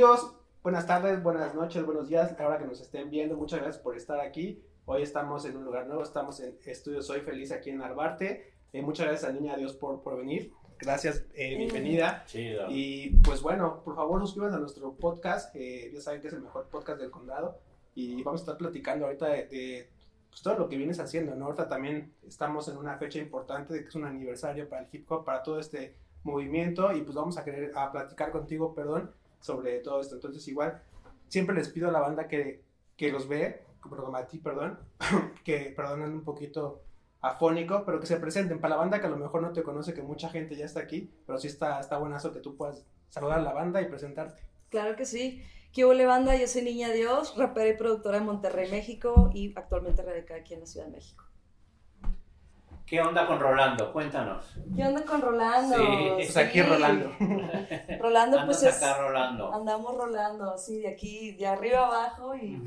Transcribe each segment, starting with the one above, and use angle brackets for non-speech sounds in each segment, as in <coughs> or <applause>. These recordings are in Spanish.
Amigos, buenas tardes, buenas noches, buenos días, ahora que nos estén viendo, muchas gracias por estar aquí. Hoy estamos en un lugar nuevo, estamos en Estudio Soy Feliz aquí en Narvarte. Eh, muchas gracias a Niña Dios por, por venir. Gracias, eh, bienvenida. Chido. Y pues bueno, por favor suscríbanse a nuestro podcast. eh, ya saben que es el mejor podcast del condado. Y vamos a estar platicando ahorita de, de, pues, todo lo que vienes haciendo. ¿no? Ahorita también estamos en una fecha importante de que es un aniversario para el hip hop, para todo este movimiento. Y pues vamos a querer a platicar contigo, perdón, sobre todo esto. Entonces, igual, siempre les pido a la banda que, que los ve, como a ti, perdón, <coughs> que perdonen un poquito afónico, pero que se presenten para la banda que a lo mejor no te conoce, que mucha gente ya está aquí, pero sí está, está buenazo que tú puedas saludar a la banda y presentarte. Claro que sí. ¿Qué hubo, banda? Yo soy Niña Dios, rapera y productora de Monterrey, México y actualmente radicada aquí en la Ciudad de México. ¿Qué onda con Rolando? Cuéntanos. ¿Qué onda con Rolando? Sí. <laughs> Pues aquí Rolando. Rolando, pues es... acá rolando. Andamos rolando, sí, de aquí, de arriba abajo y...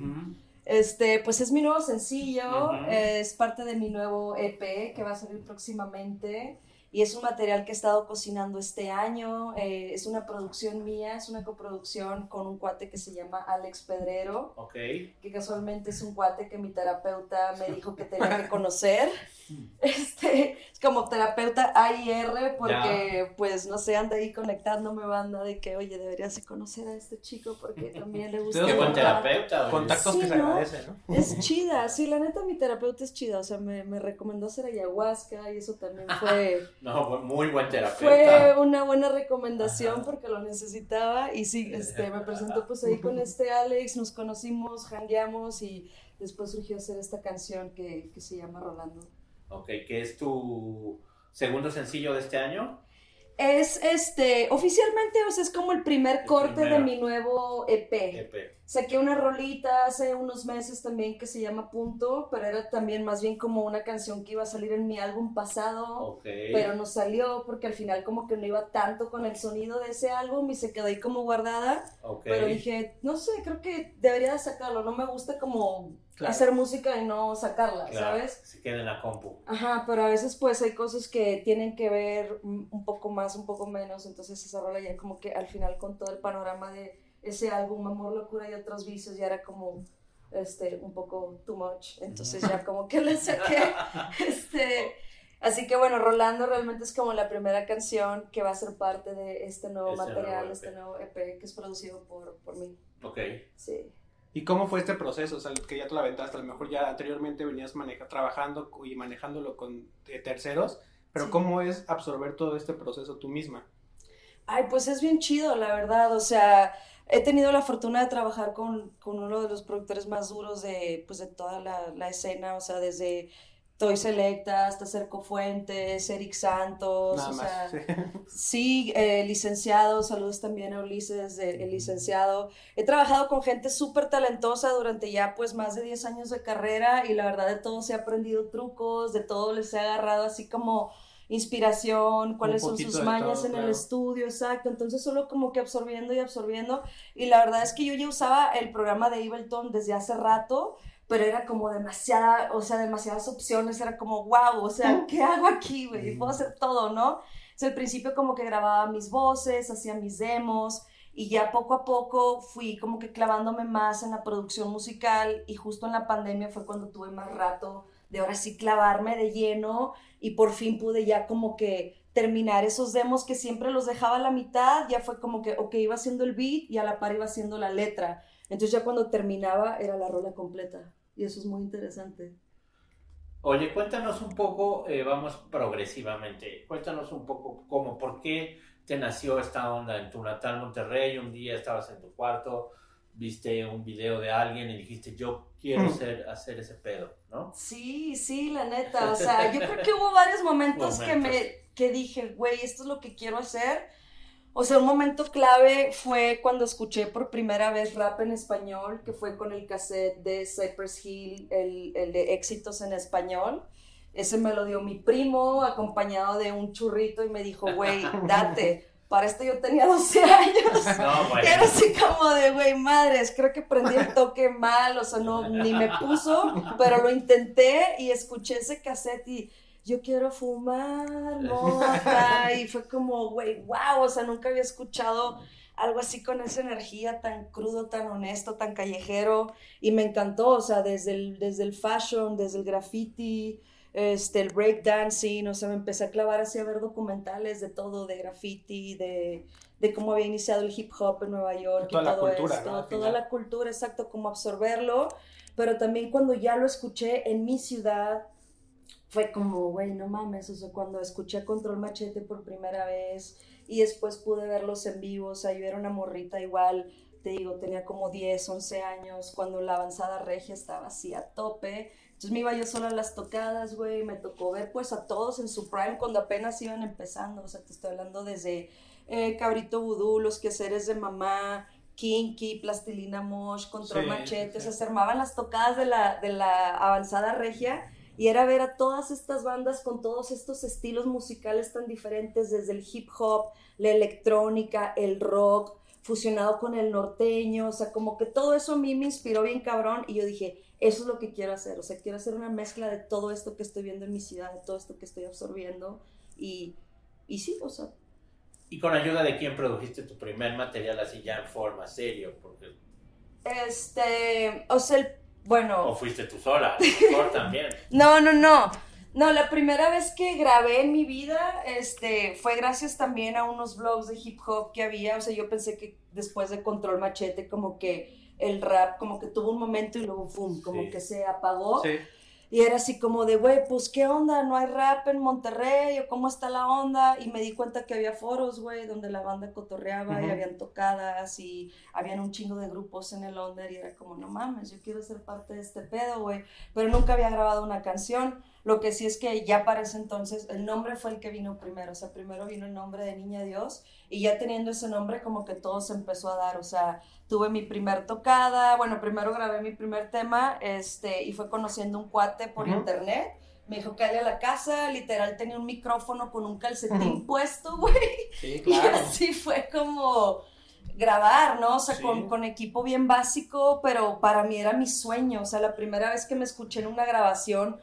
Este, pues es mi nuevo sencillo, es parte de mi nuevo EP que va a salir próximamente y es un material que he estado cocinando este año, eh, es una producción mía, es una coproducción con un cuate que se llama Alex Pedrero, Ok. que casualmente es un cuate que mi terapeuta me dijo que tenía que <laughs> conocer. Este, es como terapeuta AIR, porque pues no sé, anda ahí conectándome banda de que, oye, deberías de conocer a este chico porque también le gusta. Qué buen dibujar". terapeuta. oye. Contactos Sí, que se ¿no? agradecen, ¿no? Es chida, sí, la neta mi terapeuta es chida, o sea, me, me recomendó hacer ayahuasca y eso también fue, <laughs> No, muy buen fue terapeuta. una buena recomendación Ajá. porque lo necesitaba y sí, este, me presentó pues ahí con este Alex, nos conocimos, jangueamos y después surgió hacer esta canción que, que se llama Rolando. Ok, ¿qué es tu segundo sencillo de este año? Es este, oficialmente, o sea, es como el primer El corte de mi nuevo EP. EP. Saqué una rolita hace unos meses también que se llama Punto, pero era también más bien como una canción que iba a salir en mi álbum pasado, pero no salió porque al final como que no iba tanto con el sonido de ese álbum y se quedó ahí como guardada, Ok. pero dije, no sé, creo que debería de sacarlo, no me gusta como Claro. hacer música y no sacarla, Claro, ¿sabes? Se queda en la compu. Ajá, pero a veces pues hay cosas que tienen que ver un poco más, un poco menos, entonces esa rola ya como que al final con todo el panorama de ese álbum Amor, Locura y otros vicios ya era como este un poco too much, entonces ya como que le saqué <laughs> este así que bueno, Rolando realmente es como la primera canción que va a ser parte de este nuevo Este nuevo material, EP. este nuevo EP que es producido por, por mí, Ok. sí. ¿Y cómo fue este proceso? O sea, que ya te lo aventaste, a lo mejor ya anteriormente venías maneja, trabajando y manejándolo con eh, terceros, pero Sí. ¿cómo es absorber todo este proceso tú misma? Ay, pues es bien chido, la verdad. O sea, he tenido la fortuna de trabajar con, con uno de los productores más duros de, pues, de toda la, la escena, o sea, desde Toy Selecta hasta Cerco Fuentes, Eric Santos, Nada o más. sea, sí. <laughs> sí, eh, licenciado, saludos también a Ulises, el licenciado. He trabajado con gente súper talentosa durante ya pues más de 10 años de carrera y la verdad de todos he aprendido trucos, de todo les he agarrado así como inspiración, cuáles son sus mañas todo, en el estudio, exacto. Entonces solo como que absorbiendo y absorbiendo. Y la verdad es que yo ya usaba el programa de Ableton desde hace rato, pero era como demasiada, o sea, demasiadas opciones, era como, wow, o sea, ¿qué hago aquí, güey? Puedo hacer todo, ¿no? Entonces, al principio como que grababa mis voces, hacía mis demos y ya poco a poco fui como que clavándome más en la producción musical y justo en la pandemia fue cuando tuve más rato de ahora sí clavarme de lleno y por fin pude ya como que terminar esos demos que siempre los dejaba a la mitad, ya fue como que, ok, iba haciendo el beat y a la par iba haciendo la letra. Entonces ya cuando terminaba era la rola completa y eso es muy interesante. Oye, cuéntanos un poco, eh, vamos progresivamente, cuéntanos un poco cómo, por qué te nació esta onda en tu natal Monterrey, un día estabas en tu cuarto, viste un video de alguien y dijiste, yo quiero Mm. ser, hacer ese pedo, ¿no? Sí, sí, la neta. O sea, yo creo que hubo varios <laughs> momentos, que Momentos. me que dije, güey, esto es lo que quiero hacer. O sea, un momento clave fue cuando escuché por primera vez rap en español, que fue con el cassette de Cypress Hill, el, el de éxitos en español. Ese me lo dio mi primo, acompañado de un churrito, y me dijo, güey, date. Para esto yo tenía 12 años. No, bueno. Era así como de, güey, madres, creo que prendí el toque mal, o sea, no, ni me puso, pero lo intenté y escuché ese cassette y yo quiero fumar mota y fue como, güey, wow, o sea, nunca había escuchado algo así con esa energía tan crudo, tan honesto, tan callejero, y me encantó, o sea, desde el, desde el fashion, desde el graffiti, este, el breakdancing, o sea, me empecé a clavar así a ver documentales de todo, de graffiti, de, de cómo había iniciado el hip hop en Nueva York, toda y la todo cultura, esto, ¿no? Al toda la cultura, exacto, como absorberlo, pero también cuando ya lo escuché en mi ciudad, fue como, güey, no mames, o sea, cuando escuché Control Machete por primera vez y después pude verlos en vivo, o sea, yo era una morrita igual, te digo, tenía como 10, 11 años, cuando la avanzada regia estaba así a tope, entonces me iba yo sola a las tocadas, güey, me tocó ver pues a todos en su prime cuando apenas iban empezando, o sea, te estoy hablando desde eh, Cabrito Vudú, Los Quehaceres de Mamá, Kinky, Plastilina Mosh, Control Sí, Machete, sí, o sea, se armaban las tocadas de la, de la avanzada regia y era ver a todas estas bandas con todos estos estilos musicales tan diferentes, desde el hip hop, la electrónica, el rock, fusionado con el norteño, o sea, como que todo eso a mí me inspiró bien cabrón y yo dije, eso es lo que quiero hacer, o sea, quiero hacer una mezcla de todo esto que estoy viendo en mi ciudad, de todo esto que estoy absorbiendo y, y sí, o sea, ¿Y con ayuda de quién produjiste tu primer material así ya en forma, serio? Porque, este, o sea, el, bueno... o fuiste tú sola, a lo mejor <laughs> también. No, no, no. No, la primera vez que grabé en mi vida, este, fue gracias también a unos vlogs de hip hop que había. O sea, yo pensé que después de Control Machete, como que el rap, como que tuvo un momento y luego, ¡pum!, como Sí. que se apagó. Sí. Y era así como de, güey, pues, ¿qué onda? ¿No hay rap en Monterrey? ¿O cómo está la onda? Y me di cuenta que había foros, güey, donde la banda cotorreaba y habían tocadas y habían un chingo de grupos en el under y era como, no mames, yo quiero ser parte de este pedo, güey. Pero nunca había grabado una canción. Lo que sí es que ya para ese entonces el nombre fue el que vino primero. O sea, primero vino el nombre de Niña Dios y ya teniendo ese nombre como que todo se empezó a dar. O sea, tuve mi primer tocada, bueno, primero grabé mi primer tema este, y fue conociendo un cuate por Ujú. internet. Me dijo que a la casa, literal tenía un micrófono con un calcetín Ujú. puesto, <laughs> güey. Sí, Y claro. así fue como grabar, ¿no? O sea, Sí. con, con equipo bien básico, pero para mí era mi sueño. O sea, la primera vez que me escuché en una grabación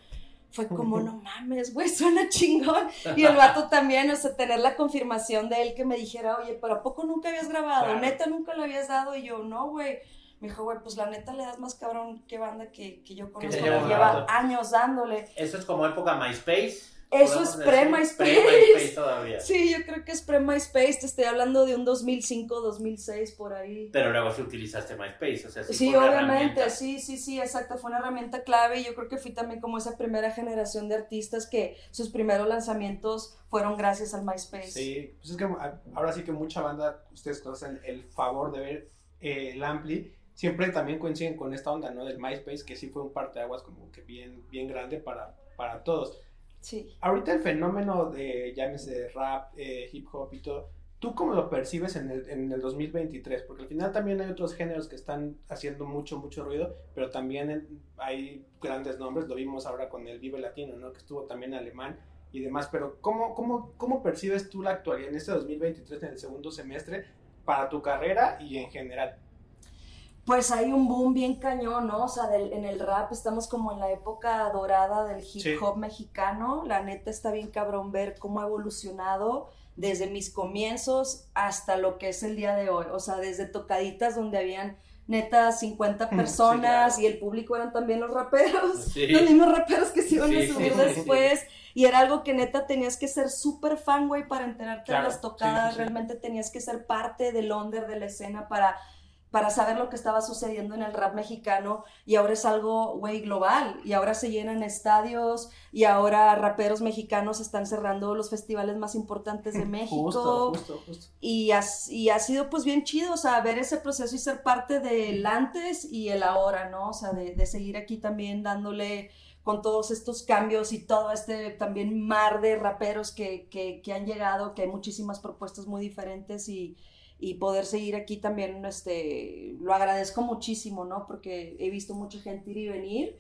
fue como, no mames, güey, suena chingón. Y el vato también, o sea, tener la confirmación de él que me dijera, oye, pero ¿a poco nunca habías grabado? Claro. Neta, nunca lo habías dado. Y yo, no, güey. Me dijo, güey, pues la neta le das más cabrón que banda que, que yo conozco, lleva que un lleva rato. años dándole. Eso es como época MySpace. Eso es pre-MySpace. Pre-MySpace todavía. Sí, yo creo que es pre-MySpace, te estoy hablando de un 2005, 2006, por ahí. Pero luego sí utilizaste MySpace, o sea, sí, Sí, fue obviamente, sí, sí, sí, exacto, fue una herramienta clave y yo creo que fui también como esa primera generación de artistas que sus primeros lanzamientos fueron gracias al MySpace. Sí, pues es que a- ahora sí que mucha banda, ustedes conocen el favor de ver eh, el Ampli, siempre también coinciden con esta onda, ¿no? Del MySpace, que sí fue un parteaguas como que bien, bien grande para, para todos. Sí. Ahorita el fenómeno de, llámese, rap, eh, hip hop y todo, ¿tú cómo lo percibes en el, en el 2023? Porque al final también hay otros géneros que están haciendo mucho, mucho ruido, pero también hay grandes nombres, lo vimos ahora con el Vive Latino, ¿no? Que estuvo también alemán y demás, pero ¿cómo, cómo, cómo percibes tú la actualidad en este 2023, en el segundo semestre, para tu carrera y en general? Pues hay un boom bien cañón, ¿no? O sea, del- en el rap estamos como en la época dorada del hip Sí. hop mexicano. La neta está bien cabrón ver cómo ha evolucionado desde mis comienzos hasta lo que es el día de hoy. O sea, desde tocaditas donde habían neta 50 Sí, personas claro. y el público eran también los raperos. Sí. Los mismos raperos que se iban a subir después. Y era algo que neta tenías que ser súper fan, güey, para enterarte Claro, de las tocadas. Realmente tenías que ser parte del under de la escena para, para saber lo que estaba sucediendo en el rap mexicano. Y ahora es algo, güey, global. Y ahora se llenan estadios. Y ahora raperos mexicanos están cerrando los festivales más importantes de <laughs> México. Justo, justo, justo. Y, has- y ha sido pues bien chido, o sea, ver ese proceso y ser parte del antes y el ahora, ¿no? O sea, de, de seguir aquí también dándole con todos estos cambios y todo este también mar de raperos que, que, que han llegado, que hay muchísimas propuestas muy diferentes y, y poder seguir aquí también, este, lo agradezco muchísimo, ¿no? Porque he visto mucha gente ir y venir.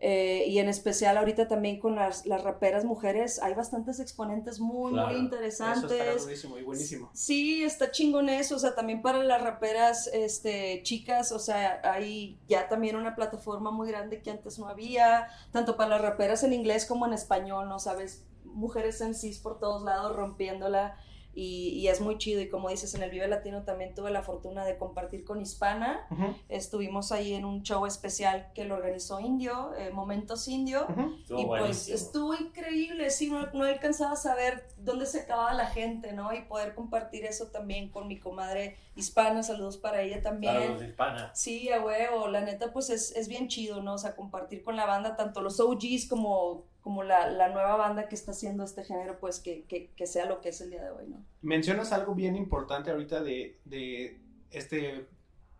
eh, y en especial ahorita también con las, las raperas mujeres, hay bastantes exponentes muy, Claro, muy Eso interesantes. está buenísimo y buenísimo. Sí, está chingón eso, o sea, también para las raperas este, chicas, o sea, hay ya también una plataforma muy grande que antes no había, tanto para las raperas en inglés como en español, ¿no sabes? Mujeres en cis por todos lados rompiéndola. Y, es muy chido. Y como dices, en el Vive Latino también tuve la fortuna de compartir con Hispana. Estuvimos ahí en un show especial que lo organizó Indio, eh, Momentos Indio. Y pues estuvo increíble, sí, no, no, alcanzaba a saber dónde se acababa la gente, ¿no? Y poder compartir eso también con mi comadre Hispana, saludos para ella también. Saludos, Hispana. Sí, a huevo, la neta pues es, es bien chido, ¿no? O sea, compartir con la banda tanto los OGs como como la, la, nueva banda que está haciendo este género, pues que, que, que, sea lo que es el día de hoy, ¿no? Mencionas algo bien importante ahorita de, de este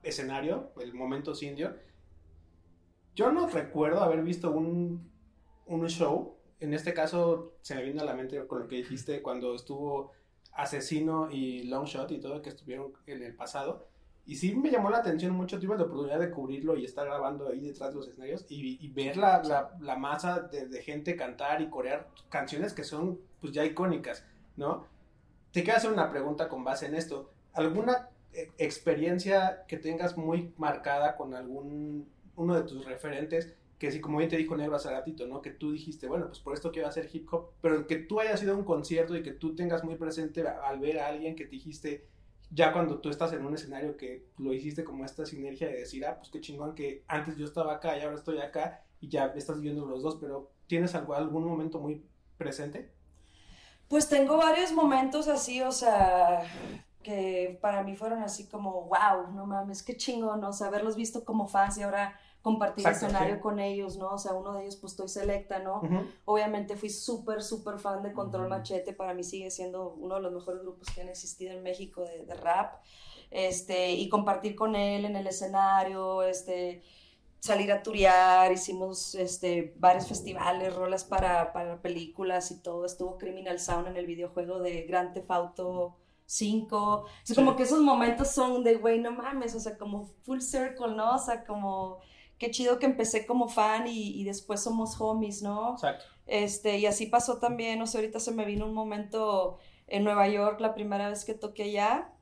escenario, el momento indio. Yo no recuerdo haber visto un, un show, en este caso se me vino a la mente con lo que dijiste cuando estuvo Asesino y Longshot y todo que estuvieron en el pasado y sí me llamó la atención mucho, tuve la oportunidad de cubrirlo y estar grabando ahí detrás de los escenarios y, ver la, la, la masa de, gente cantar y corear canciones que son pues ya icónicas, ¿no? Te quiero hacer una pregunta con base en esto. ¿Alguna eh, experiencia que tengas muy marcada con algún uno de tus referentes que sí, como bien te dijo Negro hace ratito, ¿no? Que tú dijiste, bueno, pues por esto quiero hacer hip hop, pero que tú hayas ido a un concierto y que tú tengas muy presente al ver a alguien que te dijiste, ya cuando tú estás en un escenario que lo hiciste como esta sinergia de decir, ah, pues qué chingón que antes yo estaba acá y ahora estoy acá y ya estás viendo los dos, pero ¿tienes algo, algún momento muy presente? Pues tengo varios momentos así, o sea, que para mí fueron así como, wow, no mames, qué chingón, o sea, haberlos visto como fans y ahora compartir escenario con ellos, ¿no? O sea, uno de ellos pues estoy selecta, ¿no? Obviamente fui súper, súper fan de Control Machete, para mí sigue siendo uno de los mejores grupos que han existido en México de, de rap, este, y compartir con él en el escenario, este, salir a turear, hicimos este, varios festivales, rolas para, para películas y todo, estuvo Criminal Sound en el videojuego de Grand Theft Auto 5, es como que esos momentos son de, güey, no mames, o sea, como full circle, ¿no? O sea, como qué chido que empecé como fan y, después somos homies, ¿no? Exacto. Este, y así pasó también, no sé, ahorita se me vino un momento en Nueva York, la primera vez que toqué allá,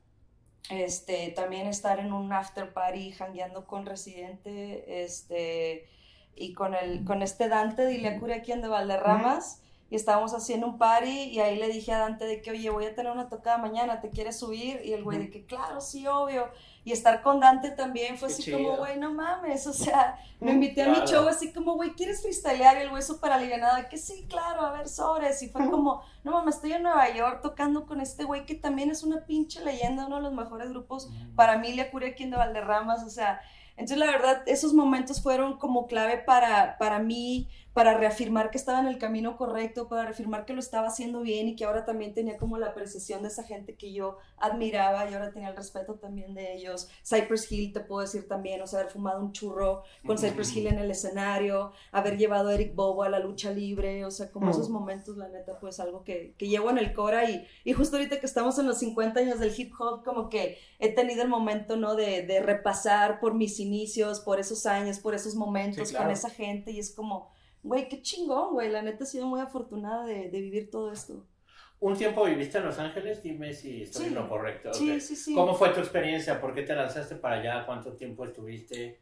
este, también estar en un after party, jangueando con Residente, este, y con, el, con este Dante de aquí en de Valderramas, y estábamos haciendo un party, y ahí le dije a Dante de que, oye, voy a tener una tocada mañana, ¿te quieres subir? Y el güey de que, claro, sí, obvio y estar con Dante también fue así como, güey, no mames, o sea, me invité a mi show así como, güey, ¿quieres freestylear? Y el güey súper alivianado, que sí, claro, a ver, sobres, y fue como, no mames, estoy en Nueva York tocando con este güey que también es una pinche leyenda, uno de los mejores grupos, para mí, Le Curia aquí de Valderramas, o sea, entonces la verdad, esos momentos fueron como clave para, para mí, para reafirmar que estaba en el camino correcto, para reafirmar que lo estaba haciendo bien y que ahora también tenía como la apreciación de esa gente que yo admiraba y ahora tenía el respeto también de ellos. Cypress Hill, te puedo decir también, o sea, haber fumado un churro con Cypress Hill en el escenario, haber llevado a Eric Bobo a la lucha libre, o sea, como esos momentos, la neta, pues algo que, que llevo en el Cora y, y justo ahorita que estamos en los 50 años del hip hop, como que he tenido el momento, ¿no? De, de repasar por mis inicios, por esos años, por esos momentos con esa gente y es como güey, qué chingón, güey. La neta he sido muy afortunada de, vivir todo esto. Un tiempo viviste en Los Ángeles, dime si estoy en lo correcto. Sí, sí, sí. ¿Cómo fue tu experiencia? ¿Por qué te lanzaste para allá? ¿Cuánto tiempo estuviste?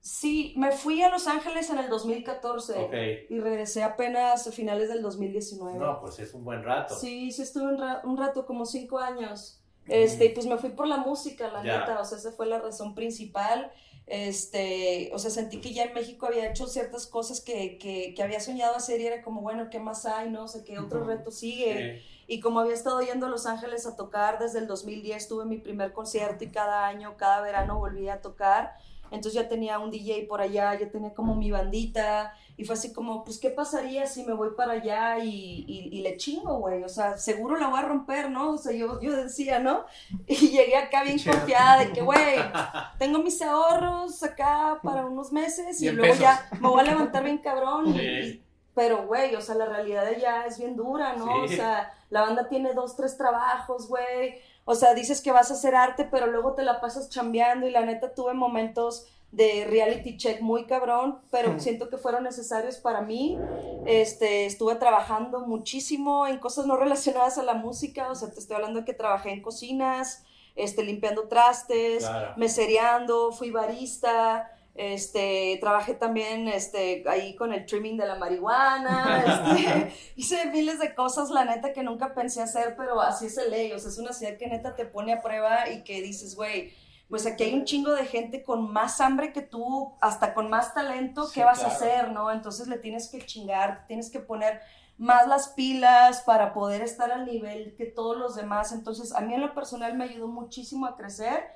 Sí, me fui a Los Ángeles en el 2014 y regresé apenas a finales del 2019. No, pues es un buen rato. Sí, sí estuve un, rato, como cinco años. Este, y pues me fui por la música, la neta, o sea, esa fue la razón principal. Este, o sea, sentí que ya en México había hecho ciertas cosas que, que, que había soñado hacer y era como, bueno, ¿qué más hay? No sé, ¿qué otro reto sigue? Y como había estado yendo a Los Ángeles a tocar desde el 2010, tuve mi primer concierto y cada año, cada verano volvía a tocar. Entonces ya tenía un DJ por allá, ya tenía como mi bandita. Y fue así como, pues, ¿qué pasaría si me voy para allá y, y, le chingo, güey? O sea, seguro la voy a romper, ¿no? O sea, yo, yo decía, ¿no? <laughs> Y llegué acá bien confiada de que, güey, <laughs> tengo mis ahorros acá para unos meses y, luego ya me voy a levantar bien cabrón. pero, güey, o sea, la realidad de allá es bien dura, ¿no? O sea, la banda tiene dos, tres trabajos, güey. O sea, dices que vas a hacer arte, pero luego te la pasas chambeando y la neta tuve momentos de reality check muy cabrón, pero siento que fueron necesarios para mí. Este, estuve trabajando muchísimo en cosas no relacionadas a la música, o sea, te estoy hablando de que trabajé en cocinas, este, limpiando trastes, mesereando, fui barista, Este, trabajé también este, ahí con el trimming de la marihuana. <laughs> Este, hice miles de cosas, la neta, que nunca pensé hacer, pero así es el ley. O sea, es una ciudad que neta te pone a prueba y que dices, güey, pues aquí hay un chingo de gente con más hambre que tú, hasta con más talento, ¿qué vas a hacer, no? Entonces le tienes que chingar, tienes que poner más las pilas para poder estar al nivel que todos los demás. Entonces, a mí en lo personal me ayudó muchísimo a crecer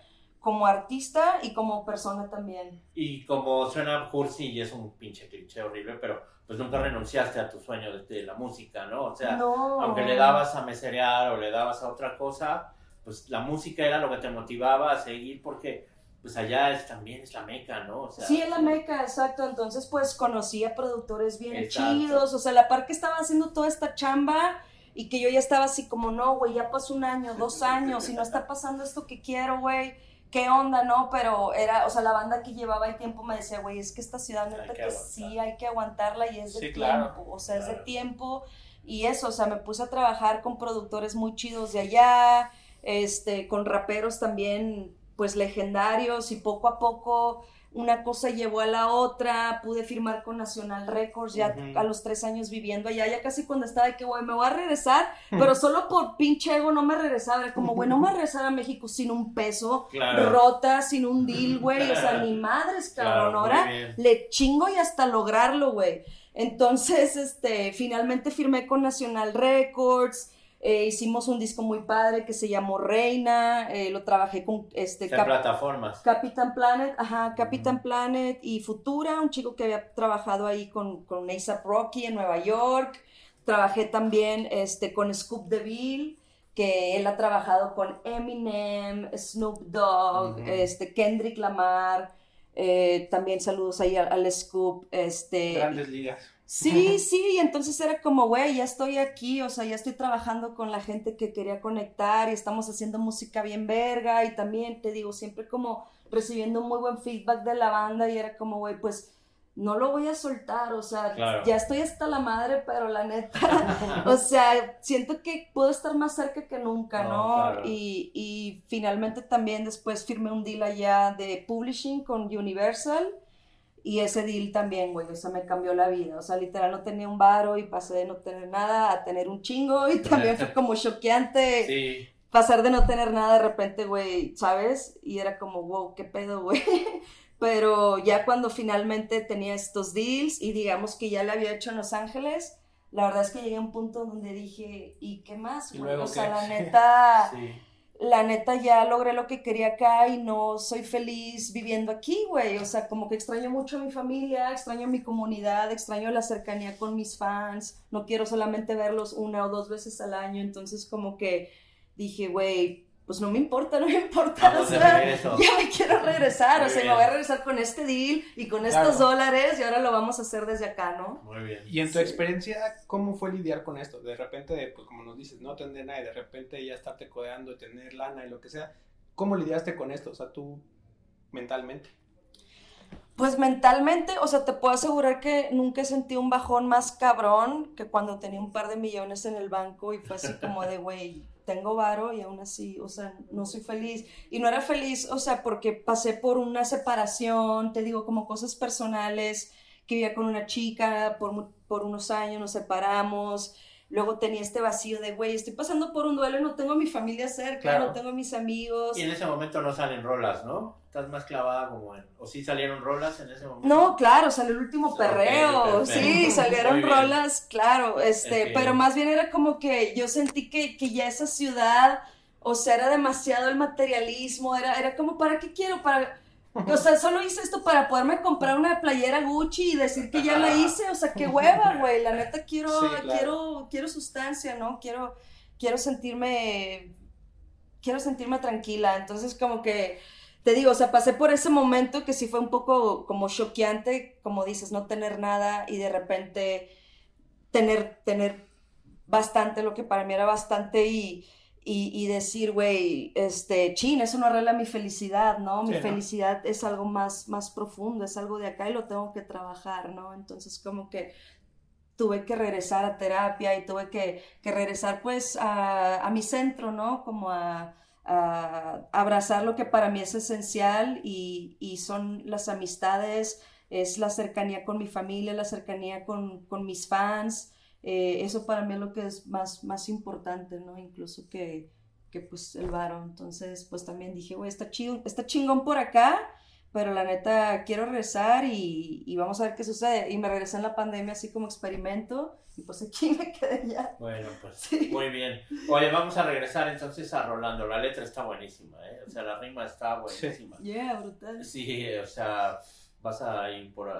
como artista y como persona también. Y como suena cursi y es un pinche cliché horrible, pero pues nunca renunciaste a tu sueño de, la música, ¿no? O sea, aunque le dabas a meserear o le dabas a otra cosa, pues la música era lo que te motivaba a seguir porque pues allá es, también es la meca, ¿no? sí, es la meca, exacto. Entonces, pues conocí a productores bien chidos. O sea, la par que estaba haciendo toda esta chamba y que yo ya estaba así como, no, güey, ya pasó un año, dos años y no está pasando esto que quiero, güey qué onda, ¿no? Pero era, o sea, la banda que llevaba el tiempo me decía, güey, es que esta ciudad neta que, sí hay que aguantarla y es de tiempo, o sea, es de tiempo. Y eso, o sea, me puse a trabajar con productores muy chidos de allá, este, con raperos también, pues legendarios y poco a poco una cosa llevó a la otra, pude firmar con National Records ya a los tres años viviendo allá, ya casi cuando estaba de que, güey, me voy a regresar, pero solo por pinche ego no me regresaba, era como, güey, no me regresar a México sin un peso, rota, sin un deal, güey, o sea, ni <laughs> madres, cabrón, ahora le chingo y hasta lograrlo, güey. Entonces, este, finalmente firmé con National Records, eh, hicimos un disco muy padre que se llamó Reina, eh, lo trabajé con este... plataformas. Capitán Planet, ajá, Capitán Planet y Futura, un chico que había trabajado ahí con, con ASAP Rocky en Nueva York. Trabajé también este, con Scoop DeVille, que él ha trabajado con Eminem, Snoop Dogg, este, Kendrick Lamar. Eh, también saludos ahí al, al Scoop. Este, Grandes ligas. Sí, <laughs> sí, y entonces era como, güey, ya estoy aquí, o sea, ya estoy trabajando con la gente que quería conectar y estamos haciendo música bien verga y también, te digo, siempre como recibiendo muy buen feedback de la banda y era como, güey, pues no lo voy a soltar, o sea, ya estoy hasta la madre, pero la neta, <laughs> o sea, siento que puedo estar más cerca que nunca, ¿no? Y, y finalmente también después firmé un deal allá de publishing con Universal y ese deal también, güey, o sea, me cambió la vida. O sea, literal no tenía un varo y pasé de no tener nada a tener un chingo y <laughs> también fue como choqueante pasar de no tener nada de repente, güey, ¿sabes? Y era como, wow, qué pedo, güey. <laughs> Pero ya cuando finalmente tenía estos deals y digamos que ya le había hecho en Los Ángeles, la verdad es que llegué a un punto donde dije, ¿y qué más, güey? O sea, la <laughs> neta... sí la neta ya logré lo que quería acá y no soy feliz viviendo aquí, güey. O sea, como que extraño mucho a mi familia, extraño a mi comunidad, extraño la cercanía con mis fans. No quiero solamente verlos una o dos veces al año. Entonces, como que dije, güey, pues no me importa, no me importa. o sea, ya me quiero regresar, o sea, me voy a regresar con este deal y con estos dólares y ahora lo vamos a hacer desde acá, ¿no? Muy bien. Y en tu experiencia, ¿cómo fue lidiar con esto? De repente, pues como nos dices, no tener nada y de repente ya estarte codeando y tener lana y lo que sea. ¿Cómo lidiaste con esto? O sea, tú mentalmente. Pues mentalmente, o sea, te puedo asegurar que nunca sentí un bajón más cabrón que cuando tenía un par de millones en el banco y fue así como de, <laughs> güey, tengo varo y aún así, o sea, no soy feliz. Y no era feliz, o sea, porque pasé por una separación, te digo, como cosas personales, que vivía con una chica, por, por unos años nos separamos, luego tenía este vacío de, güey, estoy pasando por un duelo y no tengo a mi familia cerca, no tengo a mis amigos. Y en ese momento no salen rolas, ¿no? Estás más clavada como en... ¿O sí salieron rolas en ese momento? No, claro, salió el último perreo, sí, salieron rolas, claro, este, pero más bien era como que yo sentí que, que ya esa ciudad, o sea, era demasiado el materialismo, era, era como, ¿para qué quiero? Para o sea, solo hice esto para poderme comprar una playera Gucci y decir que ya la hice. O sea, qué hueva, güey. La neta quiero, quiero, quiero sustancia, ¿no? Quiero, quiero sentirme, quiero sentirme tranquila. Entonces, como que, te digo, o sea, pasé por ese momento que sí fue un poco como choqueante, como dices, no tener nada y de repente tener, tener bastante, lo que para mí era bastante y y, decir, güey, este, chin, eso no arregla mi felicidad, ¿no? Mi felicidad es algo más, más profundo, es algo de acá y lo tengo que trabajar, ¿no? Entonces, como que tuve que regresar a terapia y tuve que, que regresar, pues, a, a, mi centro, ¿no? Como a, a abrazar lo que para mí es esencial y, y, son las amistades, es la cercanía con mi familia, la cercanía con, con mis fans. Eh, eso para mí es lo que es más, más importante, ¿no? Incluso que, que pues el varo. Entonces, pues también dije, güey, está, chido, está chingón por acá, pero la neta quiero regresar y, y, vamos a ver qué sucede. Y me regresé en la pandemia así como experimento y pues aquí me quedé ya. Bueno, pues muy bien. Oye, vamos a regresar entonces a Rolando. La letra está buenísima, ¿eh? O sea, la rima está buenísima. Sí. Yeah, brutal. Sí, o sea, vas a ir por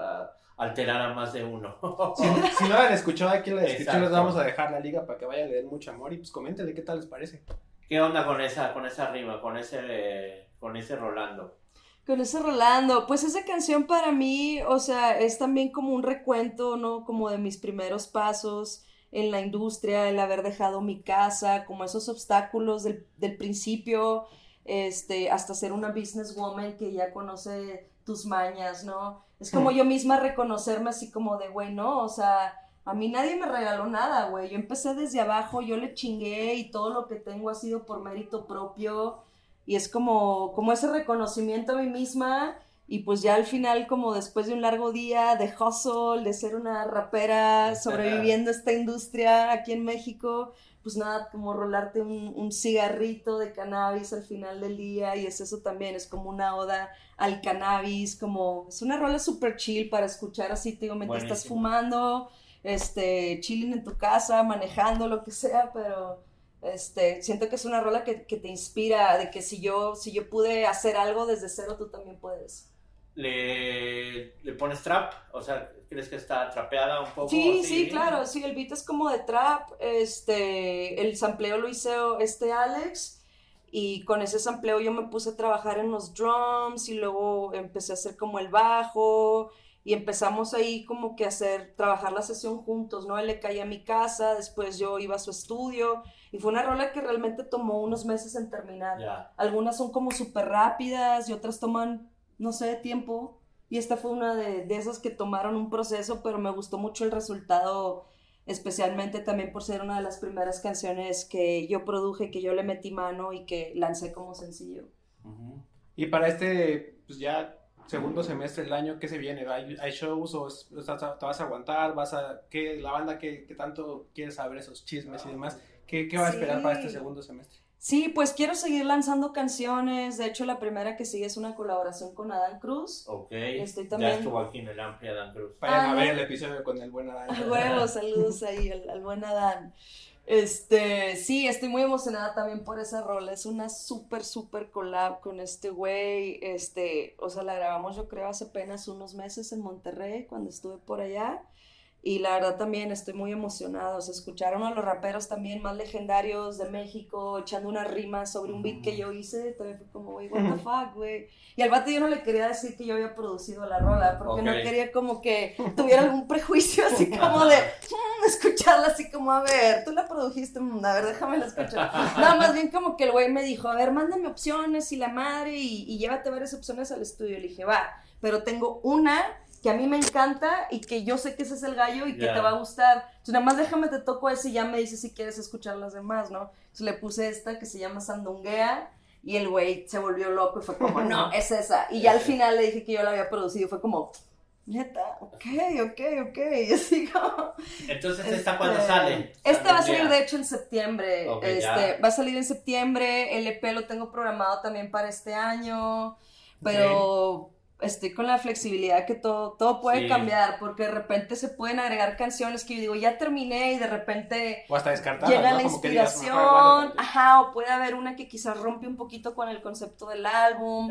alterar a más de uno. si, si, no la han escuchado aquí en la descripción, les vamos a dejar la liga para que vayan a leer mucho amor y pues coméntenle qué tal les parece. ¿Qué onda con esa, con esa rima, con ese, con ese Rolando? Con ese Rolando, pues esa canción para mí, o sea, es también como un recuento, ¿no? Como de mis primeros pasos en la industria, el haber dejado mi casa, como esos obstáculos del, del principio, este, hasta ser una businesswoman que ya conoce tus mañas, ¿no? Es como yo misma reconocerme así como de, güey, ¿no? O sea, a mí nadie me regaló nada, güey. Yo empecé desde abajo, yo le chingué y todo lo que tengo ha sido por mérito propio y es como, como ese reconocimiento a mí misma y pues ya al final como después de un largo día de hustle, de ser una rapera sobreviviendo a esta industria aquí en México, pues nada, como rolarte un, un, cigarrito de cannabis al final del día y es eso también, es como una oda al cannabis, como es una rola super chill para escuchar así, te digo, mientras estás fumando, este, chilling en tu casa, manejando, lo que sea, pero este, siento que es una rola que, que, te inspira, de que si yo, si yo pude hacer algo desde cero, tú también puedes. ¿Le, le pones trap? O sea, ¿crees que está trapeada un poco? Sí, sí, claro, sí, el beat es como de trap, este, el sampleo lo hizo este Alex, y con ese sampleo yo me puse a trabajar en los drums, y luego empecé a hacer como el bajo, y empezamos ahí como que a hacer, trabajar la sesión juntos, ¿no? Él le caía a mi casa, después yo iba a su estudio y fue una rola que realmente tomó unos meses en terminar. Algunas son como súper rápidas y otras toman, no sé, tiempo. Y esta fue una de, de esas que tomaron un proceso, pero me gustó mucho el resultado, especialmente también por ser una de las primeras canciones que yo produje, que yo le metí mano y que lancé como sencillo. Y para este, pues ya segundo semestre del año, ¿qué se viene? ¿Hay, hay shows o te vas a aguantar? ¿Vas a, qué, la banda que, tanto quiere saber esos chismes y demás? ¿Qué, qué va a esperar para este segundo semestre? Sí, pues quiero seguir lanzando canciones. De hecho, la primera que sigue es una colaboración con Adán Cruz. Ok. Estoy también... Ya estuvo aquí en el Amplia Adán Cruz. Vayan a ver el episodio con el buen Adán. <laughs> Huevos, saludos ahí al, al buen Adán. Este, sí, estoy muy emocionada también por esa rola. Es una súper, súper collab con este güey. Este, o sea, la grabamos yo creo hace apenas unos meses en Monterrey cuando estuve por allá. Y la verdad también estoy muy emocionada. O sea, escuchar a uno de los raperos también más legendarios de México echando una rima sobre un beat que yo hice. También fue como, güey, what the fuck, güey. Y al vato yo no le quería decir que yo había producido la rola, porque no quería como que tuviera algún prejuicio así como de mm, escucharla así como, a ver, tú la produjiste, mm, a ver, déjame la escuchar. Nada más bien como que el güey me dijo, a ver, mándame opciones y la madre y, y llévate varias opciones al estudio. Le dije, va, pero tengo una que a mí me encanta y que yo sé que ese es el gallo y que te va a gustar. Entonces, nada más déjame te toco ese y ya me dices si quieres escuchar las demás, ¿no? Entonces le puse esta que se llama Sandunguea y el güey se volvió loco y fue como, no, <laughs> es esa. Y ya al final le dije que yo la había producido y fue como, neta, ok, ok, ok. Y así como... Entonces, ¿esta cuándo este, sale? Esta va a salir de hecho en septiembre. este, va a salir en septiembre. El EP lo tengo programado también para este año. Pero estoy con la flexibilidad que todo, todo puede cambiar, porque de repente se pueden agregar canciones que yo digo, ya terminé y de repente o hasta llega la inspiración, ajá, o puede haber una que quizás rompe un poquito con el concepto del álbum,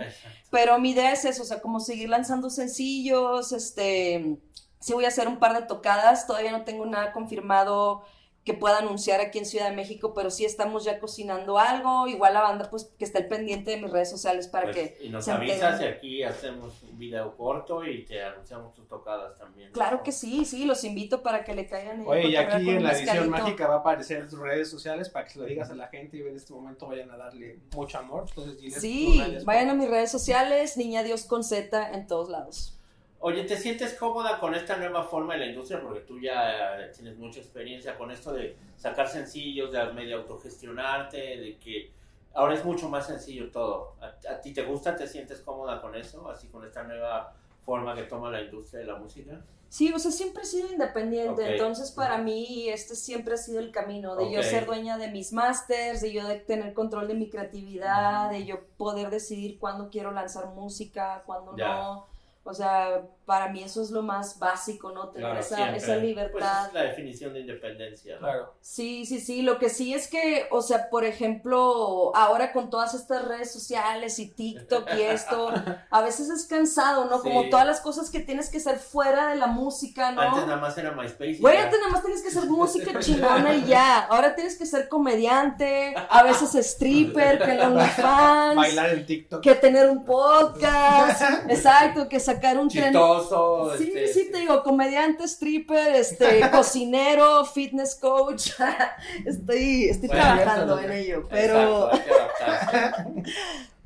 pero mi idea es eso, o sea, como seguir lanzando sencillos, este, sí voy a hacer un par de tocadas, todavía no tengo nada confirmado que pueda anunciar aquí en Ciudad de México, pero sí estamos ya cocinando algo, igual la banda pues que está el pendiente de mis redes sociales para pues, que... Y nos avisas y aquí hacemos un video corto y te anunciamos tus tocadas también. Claro que sí, sí, los invito para que le caigan. Oye, y aquí en la edición mágica va a aparecer tus redes sociales para que se lo digas a la gente y en este momento vayan a darle mucho amor. Entonces, sí, vayan a mis redes sociales, Niña Dios con Z en todos lados. Oye, ¿te sientes cómoda con esta nueva forma de la industria? Porque tú ya tienes mucha experiencia con esto de sacar sencillos, de medio autogestionarte, de que ahora es mucho más sencillo todo. ¿A, a ti te gusta? ¿Te sientes cómoda con eso? Así con esta nueva forma que toma la industria de la música. Sí, o sea, siempre he sido independiente, entonces para mí este siempre ha sido el camino, de yo ser dueña de mis masters, de yo de tener control de mi creatividad, de yo poder decidir cuándo quiero lanzar música, cuándo no. O sea, para mí eso es lo más básico, ¿no? Tener Claro, esa, esa libertad. Pues es la definición de independencia. ¿no? Claro. Sí, sí, sí. Lo que sí es que, o sea, por ejemplo, ahora con todas estas redes sociales y TikTok y esto, <laughs> a veces es cansado, ¿no? Como todas las cosas que tienes que hacer fuera de la música, ¿no? Antes nada más era MySpace. Güey, ya. antes nada más tienes que hacer <laughs> música chingona y ya. Ahora tienes que ser comediante, a veces stripper, que el OnlyFans, Bailar en TikTok. que tener un podcast, <laughs> exacto, que sacar un tren. Chistoso. Sí, este, sí, te digo, comediante, stripper, este, <laughs> cocinero, fitness coach. <laughs> estoy estoy Bueno, trabajando en ello, pero, Exacto, <laughs>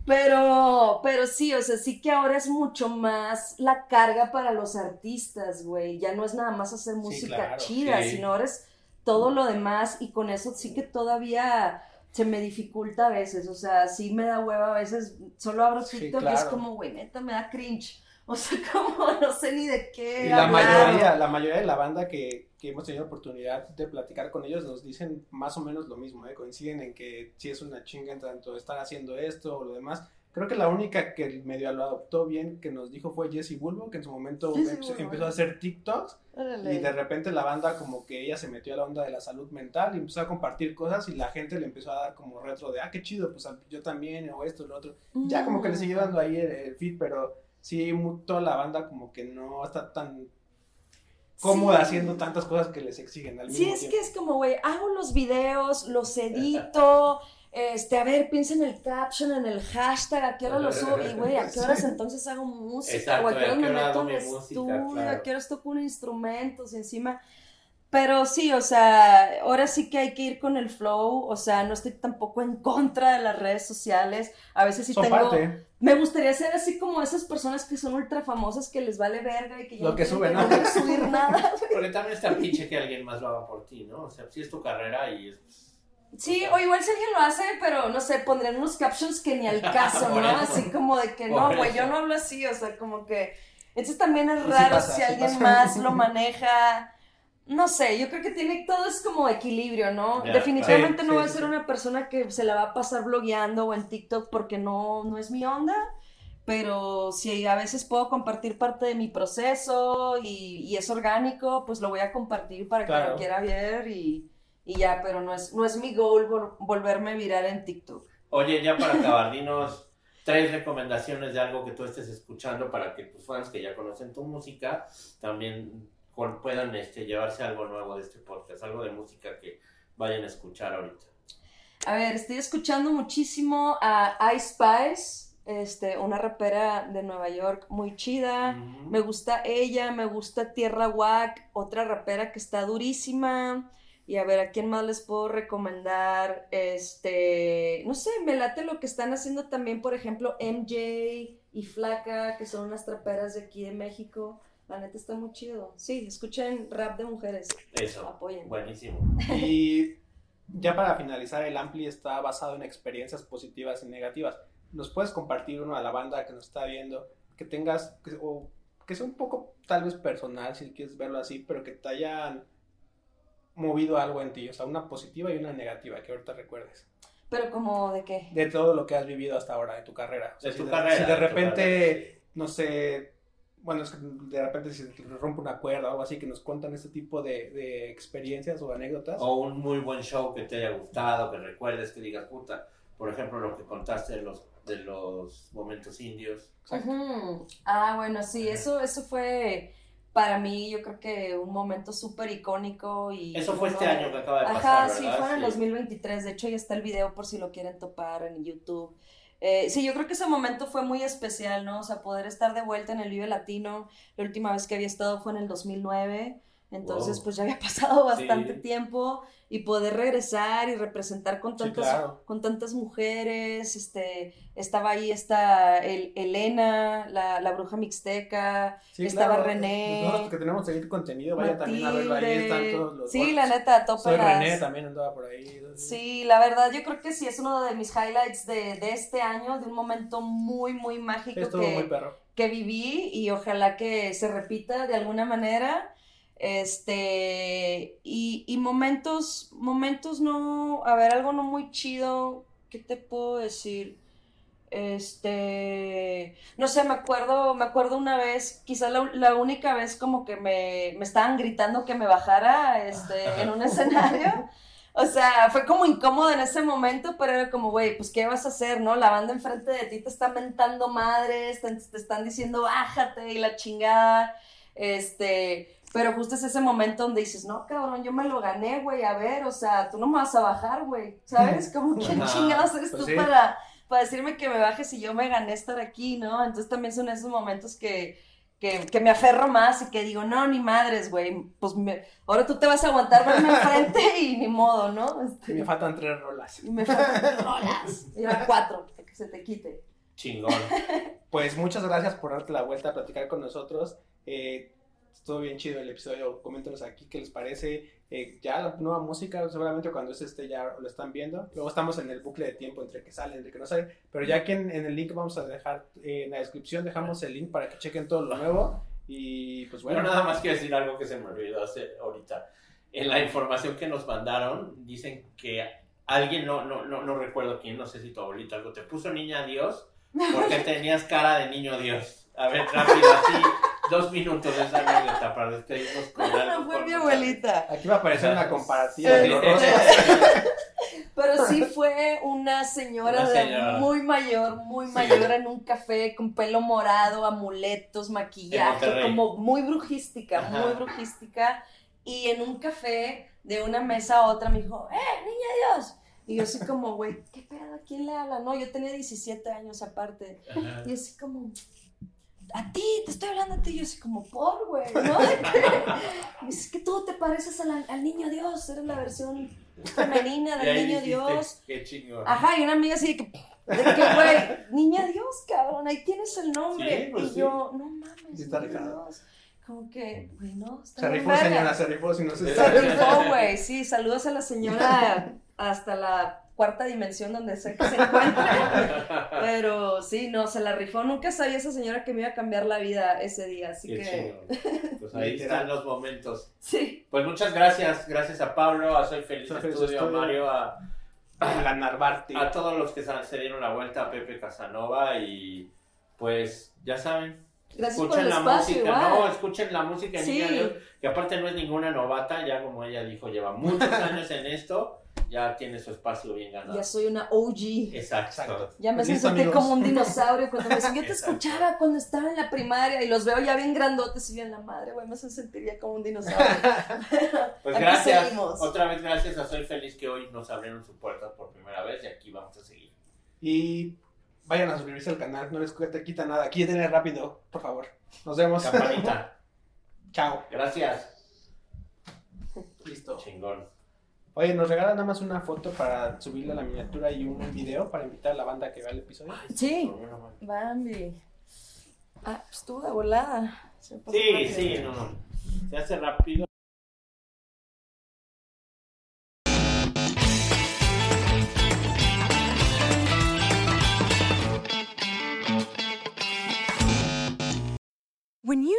pero, pero sí, o sea, sí que ahora es mucho más la carga para los artistas, güey. Ya no es nada más hacer música claro, chida, sí. sino ahora es todo lo demás y con eso sí que todavía se me dificulta a veces, o sea, sí me da hueva a veces, solo abro Sí, TikTok y es como, güey, neta, me da cringe. O sea, <laughs> como no sé ni de qué Y la hablar. mayoría, la mayoría de la banda que, que hemos tenido oportunidad de platicar con ellos nos dicen más o menos lo mismo, ¿eh? coinciden en que sí es una chinga en tanto estar haciendo esto o lo demás. Creo que la única que medio lo adoptó bien que nos dijo fue Jessie Bulbo, que en su momento empezó, empezó a hacer TikToks Órale. y de repente la banda como que ella se metió a la onda de la salud mental y empezó a compartir cosas y la gente le empezó a dar como retro de, ah, qué chido, pues yo también o esto, lo otro. Ya como que le siguió dando ahí el, el feed, pero sí, toda la banda como que no está tan cómoda Sí. haciendo tantas cosas que les exigen al Sí, mismo es tiempo. que es como, güey, hago los videos, los edito, <laughs> este, a ver, piensa en el caption, en el hashtag, a qué hora lo subo, y güey, a qué horas <laughs> Sí. entonces hago música, Exacto, o a qué ¿a horas qué me hora meto en estudio, Claro. a qué horas toco un instrumento, encima... Pero sí, o sea, ahora sí que hay que ir con el flow, o sea, no estoy tampoco en contra de las redes sociales, a veces sí Son tengo... parte. Me gustaría ser así como esas personas que son ultra famosas que les vale verga y que ya Lo no que quieren suben, ¿no? que subir <laughs> nada. Porque también está pinche que alguien más lo haga por ti, ¿no? O sea, si es tu carrera y es... Sí, o igual si alguien lo hace, pero no sé, pondrían unos captions que ni al <laughs> caso, ¿no? eso. Así como de que Por no, güey, yo no hablo así, o sea, como que. Entonces también es sí raro pasa, si sí alguien pasa. más lo <laughs> maneja. No sé, yo creo que tiene todo es como equilibrio, ¿no? Definitivamente sí, no sí, voy a ser sí. una persona que se la va a pasar blogueando o en TikTok porque no, no es mi onda. Pero si a veces puedo compartir parte de mi proceso y, y es orgánico, pues lo voy a compartir para que lo quiera ver y, y ya, pero no es, no es mi goal vol- volverme viral en TikTok. Oye, ya para acabar, dinos tres recomendaciones de algo que tú estés escuchando para que tus fans que ya conocen tu música también puedan este, llevarse algo nuevo de este podcast, algo de música que vayan a escuchar ahorita. A ver, estoy escuchando muchísimo a Ice Spice, este, una rapera de Nueva York muy chida. Me gusta ella, me gusta Tierra Wack, otra rapera que está durísima. Y a ver, ¿a quién más les puedo recomendar? Este, no sé, me late lo que están haciendo también, por ejemplo, MJ y Flaca, que son unas traperas de aquí de México. La neta está muy chido. Sí, escuchen rap de mujeres. Eso, Apoyen. buenísimo. <laughs> Y ya para finalizar, el Ampli está basado en experiencias positivas y negativas. ¿Nos puedes compartir uno a la banda que nos está viendo? Que tengas, que, o que sea un poco tal vez personal, si quieres verlo así, pero que te hayan movido algo en ti, o sea, una positiva y una negativa, que ahorita recuerdes. Pero como de qué? De todo lo que has vivido hasta ahora, de tu carrera. O sea, De si tu carrera, Si de repente, no sé, bueno, es que de repente si te rompe una cuerda o algo así, que nos cuentan este tipo de, de experiencias o anécdotas. O un muy buen show que te haya gustado, que recuerdes, que digas, puta, por ejemplo, lo que contaste de los, de los momentos indios. Exacto. Ujú. Ah, bueno, sí, eso, eso fue para mí, yo creo que un momento súper icónico y... Eso fue este año que acaba de Ajá, pasar, sí, ¿verdad? fue en el Sí. 2023, de hecho ya está el video por si lo quieren topar en YouTube. Eh, sí, yo creo que ese momento fue muy especial, ¿no? O sea, poder estar de vuelta en el Vive Latino, la última vez que había estado fue en el 2009, Entonces, Wow. pues ya había <laughs> pasado bastante Sí. tiempo y poder regresar y representar con Sí, tantas, claro. con tantas mujeres, este, estaba ahí esta El- Elena, la, la bruja mixteca, Sí, estaba claro. René, Nosotros que tenemos ahí contenido, vayan también a verlo. Ahí están todos los. Sí, bots. la neta, topa Soy las- René también andaba por ahí. Sí, la verdad, yo creo que sí es uno de mis highlights de, de este año, de un momento muy, muy mágico Estuvo que, muy perro. que viví y ojalá que se repita de alguna manera. Este, y, y momentos, momentos no, a ver, algo no muy chido, ¿qué te puedo decir? Este, no sé, me acuerdo, me acuerdo una vez, quizá la, la única vez como que me, me estaban gritando que me bajara, este, en un escenario. <laughs> O sea, fue como incómodo en ese momento, pero era como, güey, pues, ¿qué vas a hacer, no? La banda enfrente de ti te está mentando madres, te, te están diciendo, bájate y la chingada. Este, pero justo es ese momento donde dices, no, cabrón, yo me lo gané, güey, a ver, o sea, tú no me vas a bajar, güey, ¿sabes? Como, <laughs> ¿quién chingados eres pues tú sí. para, para decirme que me bajes y yo me gané estar aquí, ¿no? Entonces también son esos momentos que, que, que me aferro más y que digo, no, ni madres, güey, pues me- ahora tú te vas a aguantar verme enfrente y ni modo, ¿no? Este, me faltan tres rolas. y me faltan rolas. Y ahora cuatro, que se te quite. Chingón. Pues muchas gracias por darte la vuelta a platicar con nosotros. Eh, estuvo bien chido el episodio. Coméntenos aquí qué les parece. Eh, ya la nueva música, seguramente cuando es este ya lo están viendo. Luego estamos en el bucle de tiempo entre que sale, entre que no sale. Pero ya aquí en, en el link vamos a dejar, eh, en la descripción dejamos el link para que chequen todo lo nuevo. Y pues Bueno, bueno, nada más quiero decir algo que se me olvidó hacer ahorita. En la información que nos mandaron, dicen que alguien, no, no, no, no recuerdo quién, no sé si tu abuelita algo, te puso niña Dios porque <laughs> tenías cara de niño Dios. A ver, rápido, así, dos minutos de esa anécdota para despedirnos con algo. No fue mi abuelita. aquí va a aparecer una comparativa de los. <laughs> Pero sí fue una señora, Una de señora. muy mayor, muy Sí. mayor en un café con pelo morado, amuletos, maquillaje, como muy brujística, Ajá. muy brujística. Y en un café, de una mesa a otra, me dijo, ¡eh, niña Dios! Y yo así como, güey, ¿qué pedo? ¿A quién le habla? No, yo tenía 17 años aparte. Ajá. Y así como, a ti, te estoy hablando a ti. Y yo así como, por, güey, ¿no? <laughs> Y dice, es que tú te pareces al, al niño Dios, eres la versión femenina <laughs> del niño dijiste, Dios. Qué chingón. Ajá, y una amiga así de que, de que, güey, niña Dios, cabrón, ahí tienes el nombre. Sí, pues y sí. yo, no mames, está. Dios. Como que, güey, no, está Se rifó, señora, se rifó. Si no se Se rifó, güey, sí, saludos a la señora hasta la cuarta dimensión donde sea que se encuentre. <laughs> Pero sí, no, se la rifó. Nunca sabía esa señora que me iba a cambiar la vida ese día, así Qué que. <laughs> Pues ahí están los momentos. sí. Pues muchas gracias, gracias a Pablo, a Soy Feliz Soy Estudio, a. Mario, a, La Narvarte. a todos los que se dieron la vuelta, a Pepe Casanova y pues ya saben, Gracias por escuchen el la espacio, música, igual. no, escuchen la música Sí. Niña que aparte no es ninguna novata, ya como ella dijo, lleva muchos <laughs> años en esto, ya tiene su espacio bien ganado. Ya soy una OG. Exacto. Exacto. Ya me Pues hacen listo, sentir amigos. como un dinosaurio cuando me dicen, yo te escuchaba cuando estaba en la primaria y los veo ya bien grandotes y bien la madre, güey, me hacen sentir ya como un dinosaurio. <laughs> Pues gracias, seguimos. otra vez gracias a Soy Feliz que hoy nos abrieron su puerta por primera vez y aquí vamos a seguir. Y vayan a suscribirse al canal, no les quita nada. Aquí denle rápido, por favor. Nos vemos. Campanita, <laughs> Chao. gracias. Listo. Chingón. Oye, nos regalan nada más una foto para subirle a la miniatura y un video para invitar a la banda que vea el episodio. Sí. Bambi. Ah, pues tú de volada. Sí, sí, no, no. Se hace rápido.